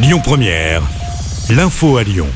Lyon Première, l'info à Lyon.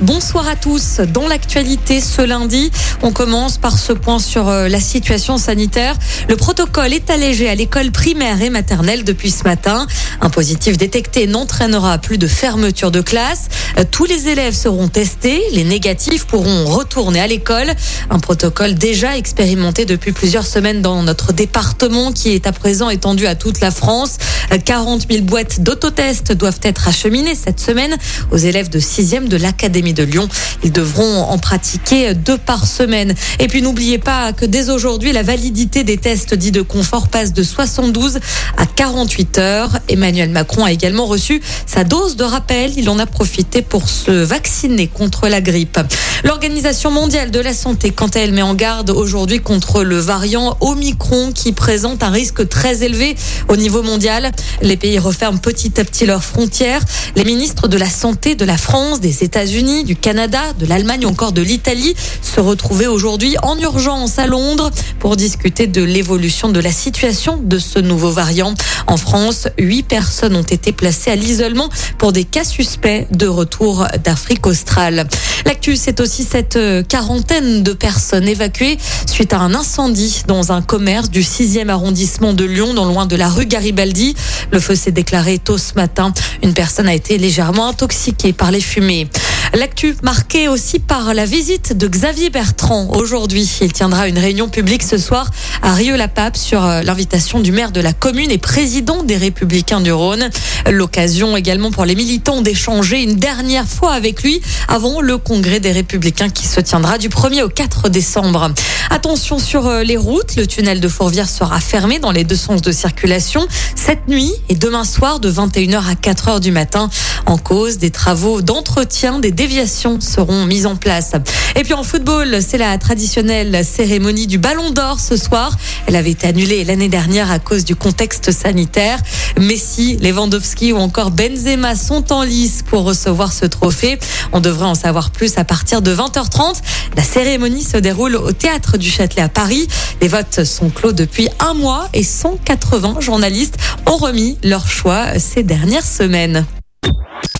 Bonsoir à tous. Dans l'actualité ce lundi, on commence par ce point sur euh, la situation sanitaire. Le protocole est allégé à l'école primaire et maternelle depuis ce matin. Un positif détecté n'entraînera plus de fermeture de classe. Euh, tous les élèves seront testés. Les négatifs pourront retourner à l'école. Un protocole déjà expérimenté depuis plusieurs semaines dans notre département qui est à présent étendu à toute la France. 40 euh, 000 boîtes d'autotest doivent être acheminées cette semaine aux élèves de 6e de l'Académie de Lyon. Ils devront en pratiquer deux par semaine. Et puis n'oubliez pas que dès aujourd'hui, la validité des tests dits de confort passe de 72 à 48 heures. Emmanuel Macron a également reçu sa dose de rappel. Il en a profité pour se vacciner contre la grippe. L'Organisation mondiale de la santé, quant à elle, met en garde aujourd'hui contre le variant Omicron qui présente un risque très élevé au niveau mondial. Les pays referment petit à petit leurs frontières. Les ministres de la Santé de la France, des États-Unis, du Canada, de l'Allemagne ou encore de l'Italie se retrouver aujourd'hui en urgence à Londres pour discuter de l'évolution de la situation de ce nouveau variant. En France, huit personnes ont été placées à l'isolement pour des cas suspects de retour d'Afrique australe. L'actu, c'est aussi cette euh, quarantaine de personnes évacuées suite à un incendie dans un commerce du 6e arrondissement de Lyon, non loin de la rue Garibaldi. Le feu s'est déclaré tôt ce matin. Une personne a été légèrement intoxiquée par les fumées. L'actu marquée aussi par la visite de Xavier Bertrand aujourd'hui. Il tiendra une réunion publique ce soir à Rieux-la-Pape sur euh, l'invitation du maire de la commune et président des Républicains du Rhône. L'occasion également pour les militants d'échanger une dernière fois avec lui avant le congrès des Républicains qui se tiendra du 1er au 4 décembre. Attention sur euh, les routes, le tunnel de Fourvière sera fermé dans les deux sens de circulation cette nuit et demain soir de 21h à 4h du matin en cause des travaux d'entretien des déviations seront mises en place. Et puis en football, c'est la traditionnelle cérémonie du Ballon d'Or ce soir. Elle avait été annulée l'année dernière à cause du contexte sanitaire. Messi, Lewandowski ou encore Benzema sont en lice pour recevoir ce trophée. On devrait en savoir plus à partir de 20h30. La cérémonie se déroule au théâtre du Châtelet à Paris. Les votes sont clos depuis un mois et 180 journalistes ont remis leur choix ces dernières semaines.